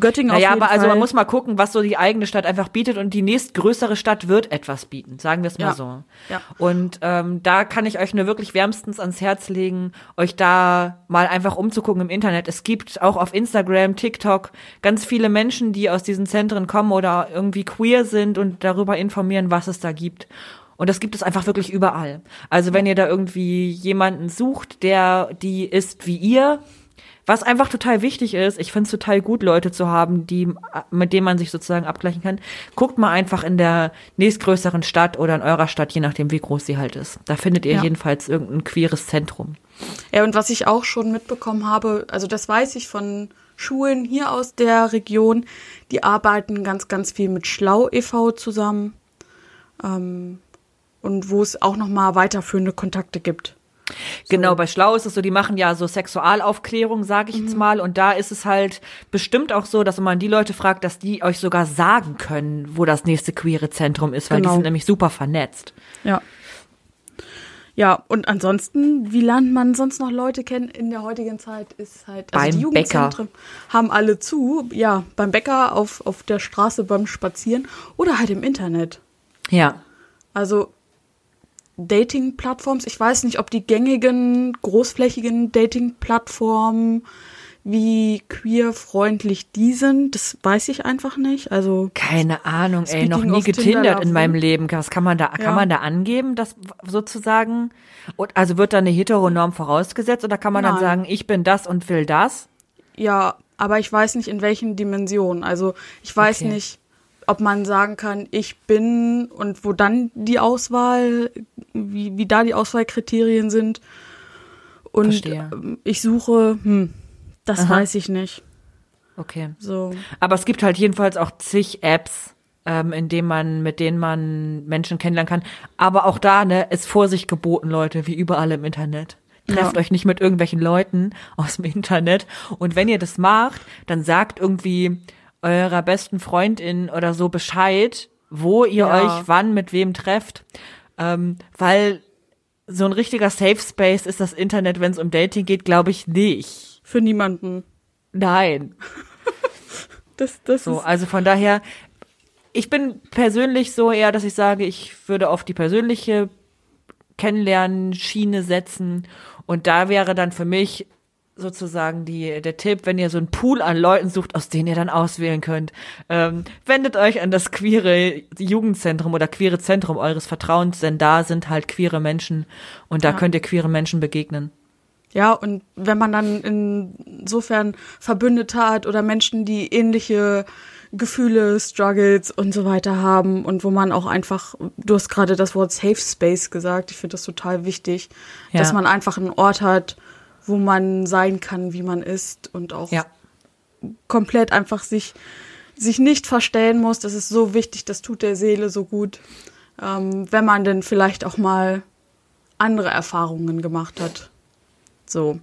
Göttingen auf Naja, jeden aber also Fall. man muss mal gucken, was so die eigene Stadt einfach bietet und die nächstgrößere Stadt wird etwas bieten, sagen wir es mal Ja. so. Ja. Und ähm, da kann ich euch nur wirklich wärmstens ans Herz legen, euch da mal einfach umzugucken im Internet. Es gibt auch auf Instagram, TikTok ganz viele Menschen, die aus diesen Zentren kommen oder irgendwie queer sind und darüber informieren, was es da gibt. Und das gibt es einfach wirklich überall. Also wenn ihr da irgendwie jemanden sucht, der die ist wie ihr, was einfach total wichtig ist, ich finde es total gut, Leute zu haben, die, mit denen man sich sozusagen abgleichen kann. Guckt mal einfach in der nächstgrößeren Stadt oder in eurer Stadt, je nachdem, wie groß sie halt ist. Da findet ihr Ja. jedenfalls irgendein queeres Zentrum. Ja, und was ich auch schon mitbekommen habe, also das weiß ich von Schulen hier aus der Region, die arbeiten ganz, ganz viel mit Schlau e.V. zusammen. Ähm, und wo es auch nochmal weiterführende Kontakte gibt. Genau, bei Schlau ist es so, die machen ja so Sexualaufklärung, sage ich Mhm. jetzt mal. Und da ist es halt bestimmt auch so, dass wenn man die Leute fragt, dass die euch sogar sagen können, wo das nächste queere Zentrum ist, weil die Genau. sind nämlich super vernetzt. Ja. Ja, und ansonsten, wie lernt man sonst noch Leute kennen in der heutigen Zeit, ist halt, also Beim die Jugendzentren haben alle zu, ja, beim Bäcker, auf, auf der Straße, beim Spazieren oder halt im Internet. Ja. Also Dating-Plattforms, ich weiß nicht, ob die gängigen, großflächigen Dating-Plattformen, wie queer-freundlich die sind, das weiß ich einfach nicht. Also Keine Ahnung, ey, noch nie getindert in meinem ne? Leben. Was kann man da, kann Ja. man da angeben, das sozusagen? Und also wird da eine Heteronorm vorausgesetzt oder kann man dann Nein. sagen, ich bin das und will das? Ja, aber ich weiß nicht, in welchen Dimensionen. Also ich weiß Okay. nicht, ob man sagen kann, ich bin und wo dann die Auswahl, wie, wie da die Auswahlkriterien sind. Und Verstehe. ähm, ich suche, hm, das Aha. weiß ich nicht. Okay. So. Aber es gibt halt jedenfalls auch zig Apps, ähm, in denen man, mit denen man Menschen kennenlernen kann. Aber auch da, ne, ist Vorsicht geboten, Leute, wie überall im Internet. Trefft Ja. euch nicht mit irgendwelchen Leuten aus dem Internet. Und wenn ihr das macht, dann sagt irgendwie eurer besten Freundin oder so Bescheid, wo ihr Ja. euch wann mit wem trefft. Ähm, weil so ein richtiger Safe Space ist das Internet, wenn es um Dating geht, glaube ich nicht. Für niemanden. Nein. Das, das So, ist, also von daher, ich bin persönlich so eher, dass ich sage, ich würde auf die persönliche Kennenlernen-Schiene setzen. Und da wäre dann für mich sozusagen die, der Tipp, wenn ihr so einen Pool an Leuten sucht, aus denen ihr dann auswählen könnt, ähm, wendet euch an das queere Jugendzentrum oder queere Zentrum eures Vertrauens, denn da sind halt queere Menschen und da Ja. könnt ihr queere Menschen begegnen. ja, und wenn man dann insofern Verbündete hat oder Menschen, die ähnliche Gefühle, Struggles und so weiter haben und wo man auch einfach, du hast gerade das Wort Safe Space gesagt, ich finde das total wichtig, Ja. dass man einfach einen Ort hat, wo man sein kann, wie man ist und auch Ja. komplett einfach sich, sich nicht verstellen muss. Das ist so wichtig, das tut der Seele so gut, ähm, wenn man denn vielleicht auch mal andere Erfahrungen gemacht hat. So.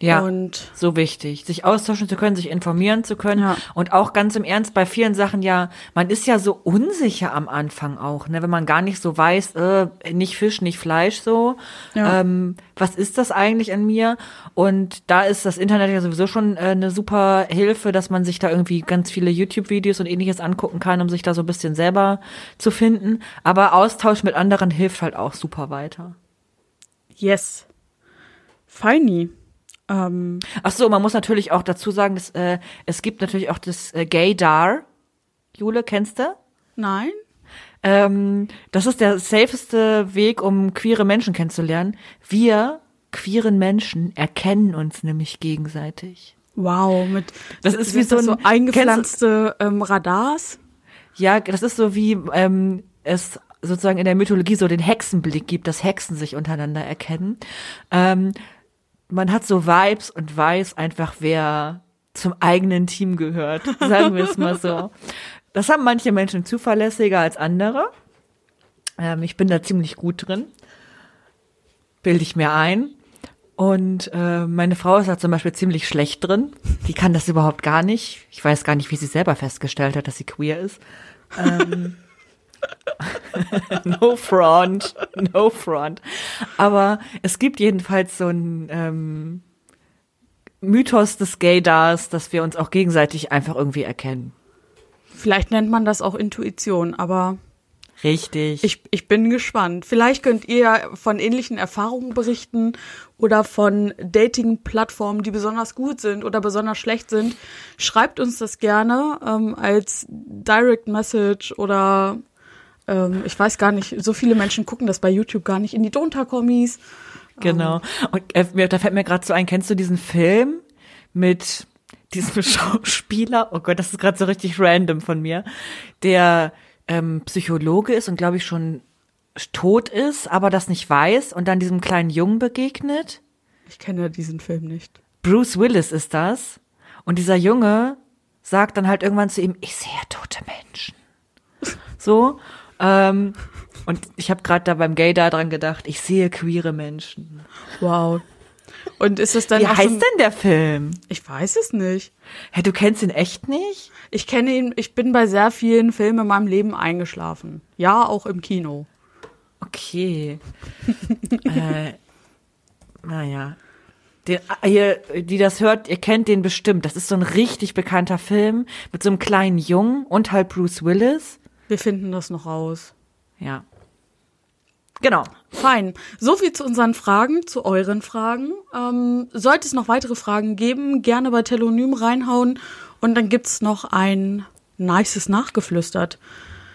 Ja. Und so wichtig, sich austauschen zu können, sich informieren zu können Ja. und auch ganz im Ernst bei vielen Sachen ja, man ist ja so unsicher am Anfang auch, ne, wenn man gar nicht so weiß, äh, nicht Fisch, nicht Fleisch so, Ja. ähm, was ist das eigentlich an mir? Und da ist das Internet ja sowieso schon äh, eine super Hilfe, dass man sich da irgendwie ganz viele YouTube-Videos und ähnliches angucken kann, um sich da so ein bisschen selber zu finden. Aber Austausch mit anderen hilft halt auch super weiter. yes. Feini. Ähm, Ach so, man muss natürlich auch dazu sagen, dass, äh, es gibt natürlich auch das äh, Gaydar. Jule, kennst du? nein? Ähm, das ist der safeste Weg, um queere Menschen kennenzulernen. Wir queeren Menschen erkennen uns nämlich gegenseitig. Wow, mit Das ist wie so ein- eingepflanzte ähm, Radars. Ja, das ist so wie ähm, es sozusagen in der Mythologie so den Hexenblick gibt, dass Hexen sich untereinander erkennen. Ähm, man hat so Vibes und weiß einfach, wer zum eigenen Team gehört. Sagen wir es mal so. Das haben manche Menschen zuverlässiger als andere. Ähm, ich bin da ziemlich gut drin. Bilde ich mir ein. Und äh, meine Frau ist da zum Beispiel ziemlich schlecht drin. Die kann das überhaupt gar nicht. Ich weiß gar nicht, wie sie selber festgestellt hat, dass sie queer ist. Ähm, no front, no front. Aber es gibt jedenfalls so ein ähm, Mythos des Gaydars, dass wir uns auch gegenseitig einfach irgendwie erkennen. Vielleicht nennt man das auch Intuition, aber Richtig. ich, ich bin gespannt. Vielleicht könnt ihr von ähnlichen Erfahrungen berichten oder von Dating-Plattformen, die besonders gut sind oder besonders schlecht sind. Schreibt uns das gerne ähm, als Direct Message oder ähm, ich weiß gar nicht, so viele Menschen gucken das bei YouTube gar nicht in die Donta-Kommis. Genau. Und äh, da fällt mir gerade so ein, kennst du diesen Film mit diesem Schauspieler? Oh Gott, das ist gerade so richtig random von mir, der ähm, Psychologe ist und glaube ich schon tot ist, aber das nicht weiß und dann diesem kleinen Jungen begegnet. Ich kenne diesen Film nicht. Bruce Willis ist das. Und dieser Junge sagt dann halt irgendwann zu ihm, ich sehe tote Menschen. So. Ähm, und ich habe gerade da beim Gay da dran gedacht, ich sehe queere Menschen. Wow. Und ist es dann Wie heißt so, denn der Film? Ich weiß es nicht. Hä, du kennst ihn echt nicht? Ich kenne ihn, ich bin bei sehr vielen Filmen in meinem Leben eingeschlafen. Ja, auch im Kino. Okay. äh, naja. Den, ah, ihr, die das hört, ihr kennt den bestimmt. Das ist so ein richtig bekannter Film mit so einem kleinen Jungen und halt Bruce Willis. Wir finden das noch raus. Ja. Genau. Fein. So viel zu unseren Fragen, zu euren Fragen. Ähm, sollte es noch weitere Fragen geben, gerne bei Telonym reinhauen. Und dann gibt's noch ein nices Nachgeflüstert.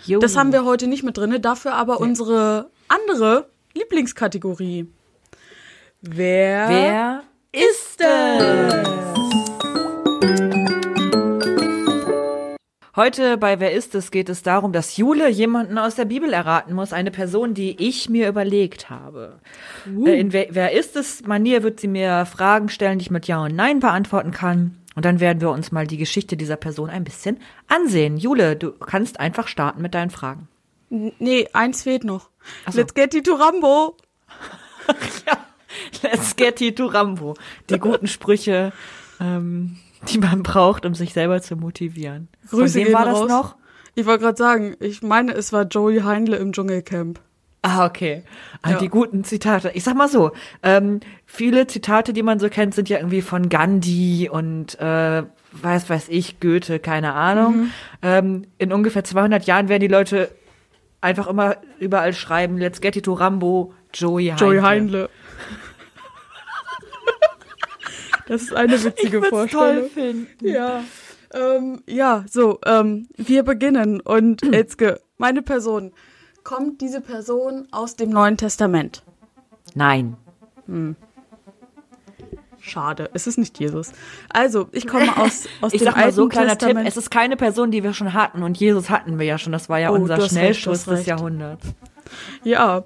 Jo. Das haben wir heute nicht mit drinne, dafür aber unsere andere Lieblingskategorie. Wer, Wer ist es? Heute bei Wer ist es geht es darum, dass Jule jemanden aus der Bibel erraten muss, eine Person, die ich mir überlegt habe. Äh, In Wer, Wer ist es Manier wird sie mir Fragen stellen, die ich mit Ja und Nein beantworten kann. Und dann werden wir uns mal die Geschichte dieser Person ein bisschen ansehen. Jule, du kannst einfach starten mit deinen Fragen. Nee, eins fehlt noch. So. Let's get it to Rambo. Ja, let's get it to Rambo. Die guten Sprüche, ähm, die man braucht, um sich selber zu motivieren. Grüße Von wem war das raus. noch? Ich wollte gerade sagen, ich meine, es war Joey Heindle im Dschungelcamp. Ah, okay. Ah, Ja. Die guten Zitate. Ich sag mal so, ähm, viele Zitate, die man so kennt, sind ja irgendwie von Gandhi und äh, weiß weiß ich, Goethe, keine Ahnung. Mhm. Ähm, in ungefähr 200 Jahren werden die Leute einfach immer überall schreiben, let's get it to Rambo, Joey Heindle. Joey Heindle. Das ist eine witzige Ich Vorstellung. toll finden. Ja. Ähm, ja, so, ähm, wir beginnen. Und Elzke, meine Person. Kommt diese Person aus dem Neuen Testament? Nein. Schade, es ist nicht Jesus. Also, ich komme aus, aus Ich dem sag mal Alten so, kleiner Testament. Tipp, es ist keine Person, die wir schon hatten und Jesus hatten wir ja schon, das war ja Oh, unser recht, Schnellschuss hast des recht. Jahrhunderts. Ja,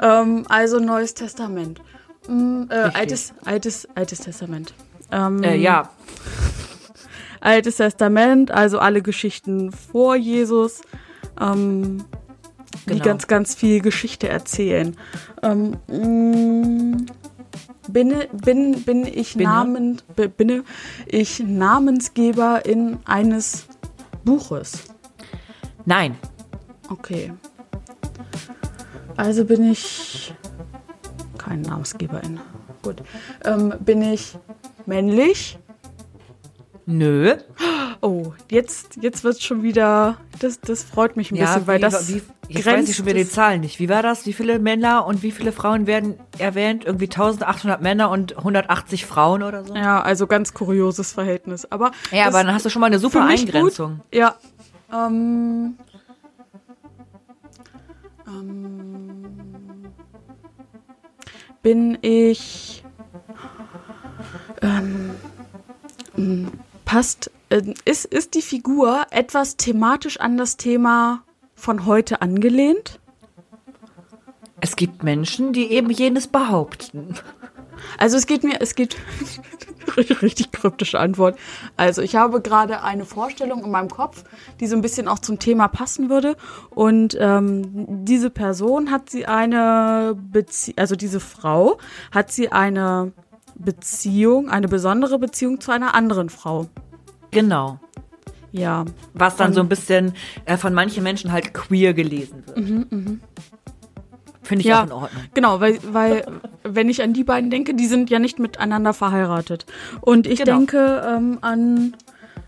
ähm, also Neues Testament. Mm, äh, altes, altes, altes Testament. Ähm, Äh, ja, Altes Testament, also alle Geschichten vor Jesus, ähm, die Genau. ganz, ganz viel Geschichte erzählen. Ähm, mm, bin, bin, bin ich Binne? Namen, b- bin ich Namensgeber in eines Buches? nein, Okay. Also bin ich kein Namensgeberin. Gut. Ähm, bin ich männlich? nö. Oh, jetzt, jetzt wird schon wieder. Das, das freut mich ein bisschen, weil wie, das. wie, jetzt weiß ich schon wieder die Zahlen nicht. Wie war das? Wie viele Männer und wie viele Frauen werden erwähnt? Irgendwie 1800 Männer und 180 Frauen oder so? Ja, also ganz kurioses Verhältnis. Aber. Ja, aber dann hast du schon mal eine super Eingrenzung. Gut. Ja. Ähm, ähm, bin ich. Ähm, passt. äh, Ist, ist die Figur etwas thematisch an das Thema von heute angelehnt? Es gibt Menschen, die eben jenes behaupten. Also es geht mir, es geht richtig kryptische Antwort. Also ich habe gerade eine Vorstellung in meinem Kopf, die so ein bisschen auch zum Thema passen würde. Und ähm, diese Person hat sie eine Bezie also diese Frau hat sie eine Beziehung, eine besondere Beziehung zu einer anderen Frau. Genau. Ja. Was dann so ein bisschen äh, von manchen Menschen halt queer gelesen wird. Finde ich ja, auch in Ordnung. Genau, weil, weil wenn ich an die beiden denke, die sind ja nicht miteinander verheiratet. Und ich Genau. denke ähm, an,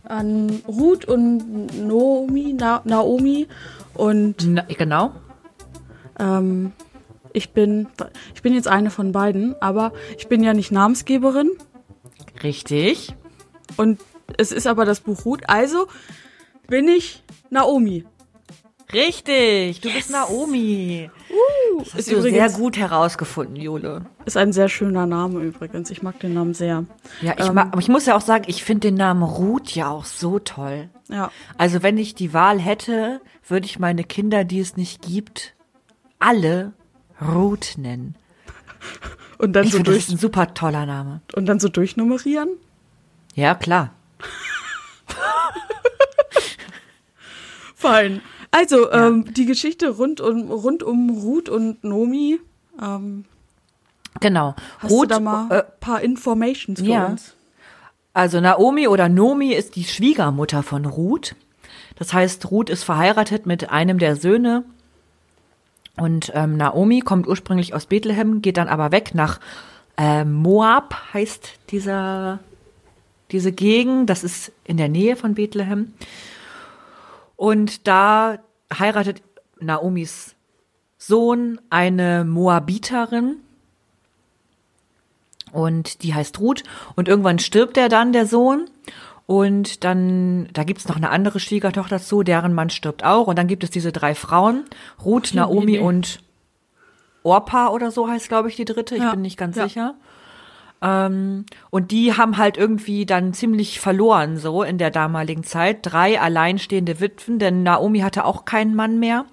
an Ruth und Naomi, Na, Naomi und Na, genau. ähm, ich bin ich bin jetzt eine von beiden, aber ich bin ja nicht Namensgeberin Richtig. und es ist aber das Buch Ruth, also bin ich Naomi. Richtig. Du bist Naomi. Das Ist du sehr übrigens gut herausgefunden, Jule. ist ein sehr schöner Name übrigens. Ich mag den Namen sehr. Ja, ich, Ähm. mag, aber ich muss ja auch sagen, ich finde den Namen Ruth ja auch so toll. Ja. Also wenn ich die Wahl hätte, würde ich meine Kinder, die es nicht gibt, alle Ruth nennen. Und dann Ich so finde, das ist durch ein super toller Name. und dann so durchnummerieren. Ja, klar. Fein. Also, ähm, die Geschichte rund um, rund um Ruth und Nomi. Ähm, Genau. hast Ruth, du da mal äh, ein paar Informations für ja. uns? Also Naomi oder Nomi ist die Schwiegermutter von Ruth. Das heißt, Ruth ist verheiratet mit einem der Söhne. Und ähm, Naomi kommt ursprünglich aus Bethlehem, geht dann aber weg nach äh, Moab, heißt dieser, diese Gegend. Das ist in der Nähe von Bethlehem. Und da heiratet Naomis Sohn eine Moabiterin. Und die heißt Ruth. Und irgendwann stirbt er dann, der Sohn. Und dann, da gibt's noch eine andere Schwiegertochter zu, deren Mann stirbt auch. Und dann gibt es diese drei Frauen, Ruth, Naomi nee. und Orpa oder so heißt, glaube ich, die dritte. Ich Ja, bin nicht ganz ja. sicher. Ähm, und die haben halt irgendwie dann ziemlich verloren, so in der damaligen Zeit. Drei alleinstehende Witwen, denn Naomi hatte auch keinen Mann mehr.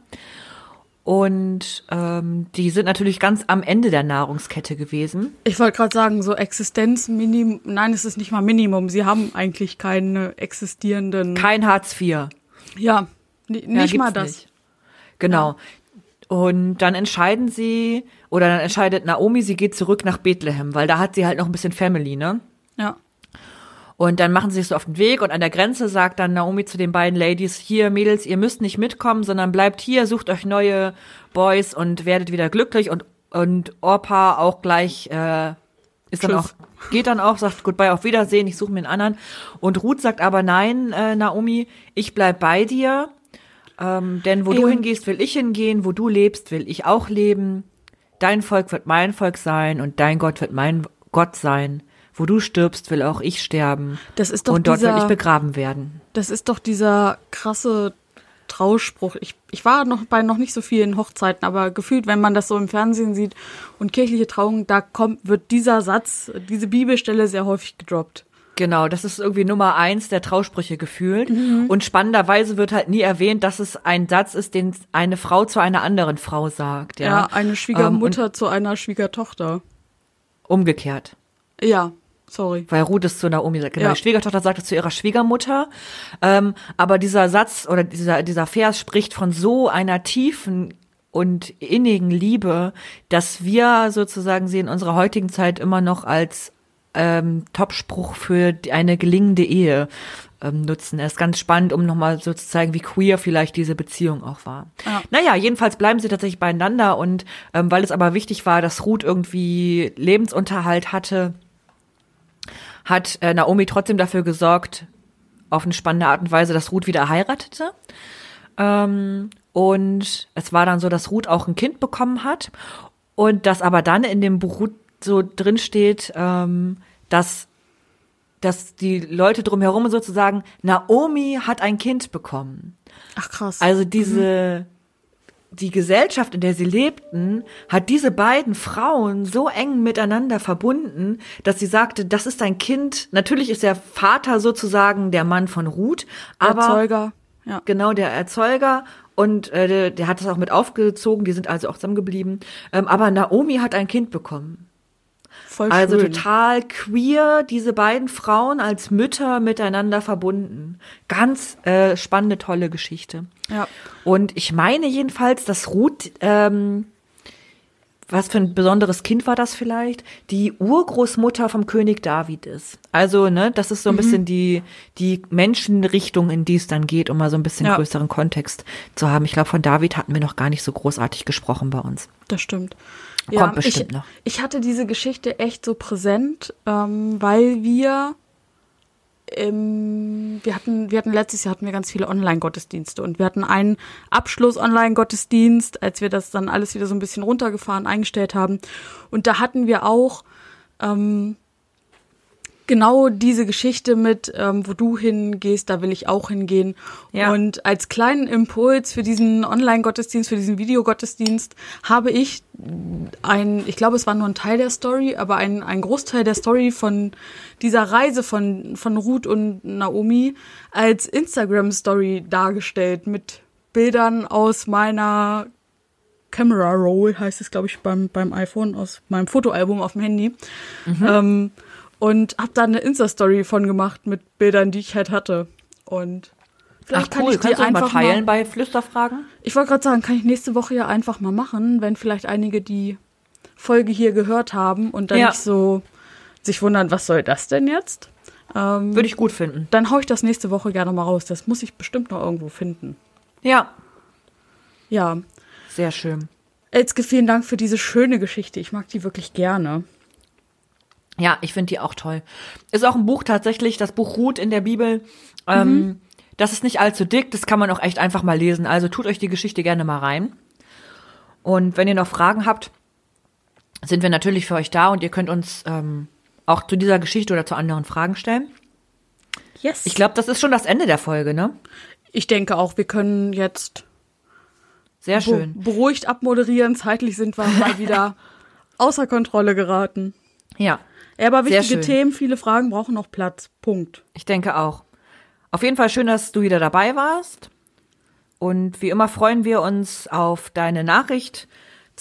Und ähm, die sind natürlich ganz am Ende der Nahrungskette gewesen. Ich wollte gerade sagen, so Existenzminimum. Nein, es ist nicht mal Minimum. Sie haben eigentlich keine existierenden. Kein Hartz IV. ja, ni- Ja, nicht mal das. nicht. Genau. Und dann entscheiden sie, oder dann entscheidet Naomi, sie geht zurück nach Bethlehem, weil da hat sie halt noch ein bisschen Family, ne? Ja. Und dann machen sie sich so auf den Weg und an der Grenze sagt dann Naomi zu den beiden Ladies, hier Mädels, ihr müsst nicht mitkommen, sondern bleibt hier, sucht euch neue Boys und werdet wieder glücklich und, und Orpa auch gleich, äh, ist dann auch, geht dann auch, sagt Goodbye, auf Wiedersehen, ich suche mir einen anderen. Und Ruth sagt aber nein, äh, Naomi, ich bleib bei dir, ähm, denn wo Ey, du hingehst, will ich hingehen, wo du lebst, will ich auch leben. Dein Volk wird mein Volk sein und dein Gott wird mein Gott sein. Wo du stirbst, will auch ich sterben. Das ist doch und dort will dieser- ich begraben werden. Das ist doch dieser krasse Trauspruch. Ich, ich war noch bei noch nicht so vielen Hochzeiten, aber gefühlt, wenn man das so im Fernsehen sieht und kirchliche Trauungen, da kommt, wird dieser Satz, diese Bibelstelle sehr häufig gedroppt. Genau, das ist irgendwie Nummer eins der Trausprüche gefühlt. Und spannenderweise wird halt nie erwähnt, dass es ein Satz ist, den eine Frau zu einer anderen Frau sagt. Ja, Ja, eine Ähm, Schwiegermutter zu einer Schwiegertochter. umgekehrt. Ja, sorry. Weil Ruth es zu Naomi sagt. Genau, Ja. die Schwiegertochter sagt es zu ihrer Schwiegermutter. Ähm, aber dieser Satz oder dieser, dieser Vers spricht von so einer tiefen und innigen Liebe, dass wir sozusagen sie in unserer heutigen Zeit immer noch als ähm, Topspruch für eine gelingende Ehe ähm, nutzen. Er ist ganz spannend, um nochmal so zu zeigen, wie queer vielleicht diese Beziehung auch war. Ja. Naja, jedenfalls bleiben sie tatsächlich beieinander und ähm, weil es aber wichtig war, dass Ruth irgendwie Lebensunterhalt hatte, hat äh, Naomi trotzdem dafür gesorgt, auf eine spannende Art und Weise, dass Ruth wieder heiratete. Ähm, und es war dann so, dass Ruth auch ein Kind bekommen hat. Und dass aber dann in dem Buch so drin steht, ähm, dass, dass die Leute drumherum sozusagen, Naomi hat ein Kind bekommen. Ach krass. Also diese, die Gesellschaft, in der sie lebten, hat diese beiden Frauen so eng miteinander verbunden, dass sie sagte, das ist ein Kind. Natürlich ist der Vater sozusagen der Mann von Ruth, aber Erzeuger. Ja. genau der Erzeuger und äh, der, der hat das auch mit aufgezogen. Die sind also auch zusammengeblieben. Ähm, aber Naomi hat ein Kind bekommen. Voll Also schön. total queer, diese beiden Frauen als Mütter miteinander verbunden. Ganz äh, spannende, tolle Geschichte. Ja. Und ich meine jedenfalls, dass Ruth ähm, was für ein besonderes Kind war das vielleicht, die Urgroßmutter vom König David ist. Also, ne, das ist so ein Mhm. bisschen die, die Menschenrichtung, in die es dann geht, um mal so ein bisschen Ja. größeren Kontext zu haben. Ich glaube, von David hatten wir noch gar nicht so großartig gesprochen bei uns. Das stimmt. Kommt bestimmt ich, noch. Ich hatte diese Geschichte echt so präsent, ähm, weil wir im, wir hatten, wir hatten letztes Jahr hatten wir ganz viele Online-Gottesdienste und wir hatten einen Abschluss-Online-Gottesdienst, als wir das dann alles wieder so ein bisschen runtergefahren eingestellt haben. Und da hatten wir auch ähm, genau diese Geschichte mit, ähm, wo du hingehst, da will ich auch hingehen. Ja. Und als kleinen Impuls für diesen Online-Gottesdienst, für diesen Videogottesdienst, habe ich ein, ich glaube, es war nur ein Teil der Story, aber ein, ein Großteil der Story von dieser Reise von, von Ruth und Naomi als Instagram-Story dargestellt mit Bildern aus meiner Camera Roll, heißt es, glaube ich, beim, beim iPhone, aus meinem Fotoalbum auf dem Handy. Ähm, und habe da eine Insta-Story von gemacht mit Bildern, die ich halt hatte. Und vielleicht kann ich die Kannst du einfach mal teilen mal, bei Flüsterfragen? ich wollte gerade sagen, kann ich nächste Woche ja einfach mal machen, wenn vielleicht einige die Folge hier gehört haben und dann Ja. nicht so sich wundern, was soll das denn jetzt? Ähm, Würde ich gut finden. dann hau ich das nächste Woche gerne mal raus. Das muss ich bestimmt noch irgendwo finden. Ja, Ja. sehr schön. Elske, vielen Dank für diese schöne Geschichte. Ich mag die wirklich gerne. Ja, ich finde die auch toll. Ist auch ein Buch tatsächlich, das Buch Ruth in der Bibel. Mhm. Ähm, das ist nicht allzu dick, das kann man auch echt einfach mal lesen. Also tut euch die Geschichte gerne mal rein. Und wenn ihr noch Fragen habt, sind wir natürlich für euch da und ihr könnt uns ähm, auch zu dieser Geschichte oder zu anderen Fragen stellen. Yes. Ich glaube, das ist schon das Ende der Folge, ne? ich denke auch, wir können jetzt Sehr schön. beruhigt abmoderieren. Zeitlich sind wir mal wieder außer Kontrolle geraten. Ja, Ja, aber wichtige. Themen, viele Fragen brauchen noch Platz. Punkt. ich denke auch. Auf jeden Fall schön, dass du wieder dabei warst. Und wie immer freuen wir uns auf deine Nachricht,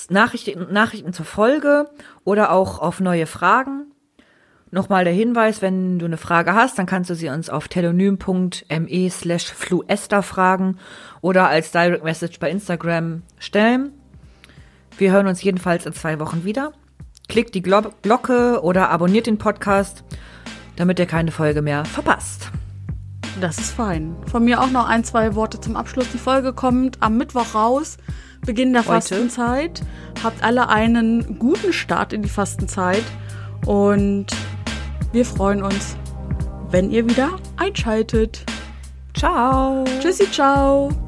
Nachrichten, Nachrichten zur Folge oder auch auf neue Fragen. Nochmal der Hinweis, wenn du eine Frage hast, dann kannst du sie uns auf telonym.me slash fluester fragen oder als Direct Message bei Instagram stellen. Wir hören uns jedenfalls in zwei Wochen wieder. Klickt die Glo Glocke oder abonniert den Podcast, damit ihr keine Folge mehr verpasst. Das ist fein. Von mir auch noch ein, zwei Worte zum Abschluss. Die Folge kommt am Mittwoch raus, Beginn der Heute. Fastenzeit. Habt alle einen guten Start in die Fastenzeit und wir freuen uns, wenn ihr wieder einschaltet. Ciao. Tschüssi, ciao.